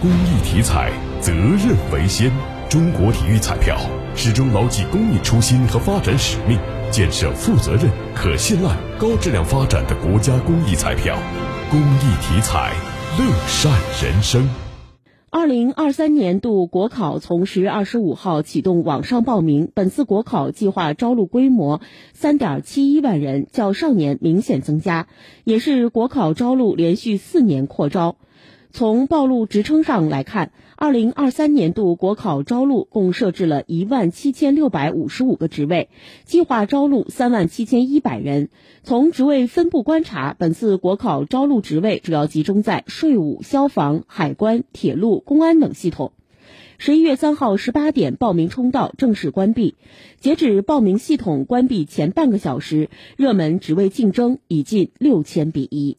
公益体彩，责任为先。中国体育彩票始终牢记公益初心和发展使命，建设负责任、可信赖、高质量发展的国家公益彩票。公益体彩，乐善人生。二零二三年度国考从十月二十五号启动网上报名，本次国考计划招录规模三点七一万人，较上年明显增加，也是国考招录连续四年扩招。从报录职称上来看，二零二三年度国考招录共设置了一万七千六百五十五个职位，计划招录三万七千一百人。从职位分布观察，本次国考招录职位主要集中在税务、消防、海关、铁路、公安等系统。十一月三号十八点，报名通道正式关闭。截止报名系统关闭前半个小时，热门职位竞争已近六千比一。